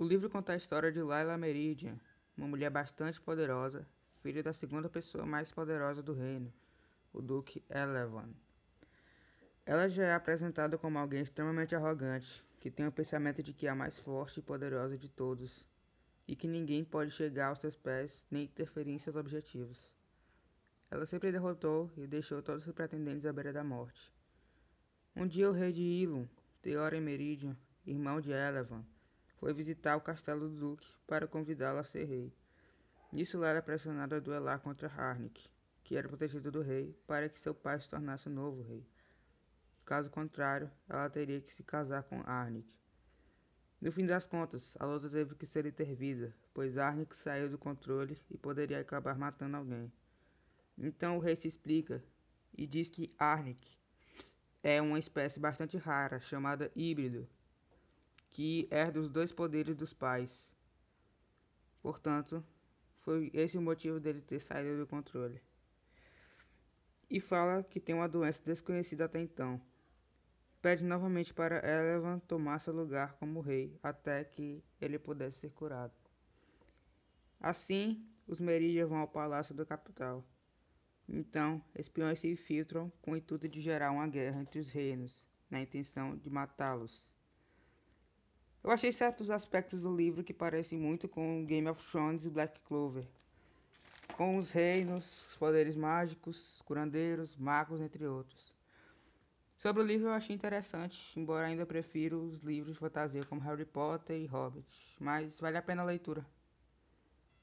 O livro conta a história de Layla Meridian, uma mulher bastante poderosa, filha da segunda pessoa mais poderosa do reino, o Duque Elevan. Ela já é apresentada como alguém extremamente arrogante, que tem o pensamento de que é a mais forte e poderosa de todos, e que ninguém pode chegar aos seus pés nem interferir em seus objetivos. Ela sempre derrotou e deixou todos os pretendentes à beira da morte. Um dia o rei de Ilum, Theoren Meridian, irmão de Elevan, foi visitar o castelo do duque para convidá-lo a ser rei. Nisso ela era pressionada a duelar contra Harnick, que era protegido do rei, para que seu pai se tornasse o novo rei. Caso contrário, ela teria que se casar com Arnick. No fim das contas, a luta teve que ser intervida, pois Arnick saiu do controle e poderia acabar matando alguém. Então o rei se explica e diz que Arnick é uma espécie bastante rara chamada híbrido, que herda os dois poderes dos pais. Portanto, foi esse o motivo dele ter saído do controle. E fala que tem uma doença desconhecida até então pede novamente para Elevan tomar seu lugar como rei até que ele pudesse ser curado. Assim, os Meridian vão ao palácio da capital. Então, espiões se infiltram com o intuito de gerar uma guerra entre os reinos, na intenção de matá-los. Eu achei certos aspectos do livro que parecem muito com Game of Thrones e Black Clover, com os reinos, os poderes mágicos, curandeiros, magos, entre outros. Sobre o livro eu achei interessante, embora ainda prefiro os livros de fantasia como Harry Potter e Hobbit, mas vale a pena a leitura.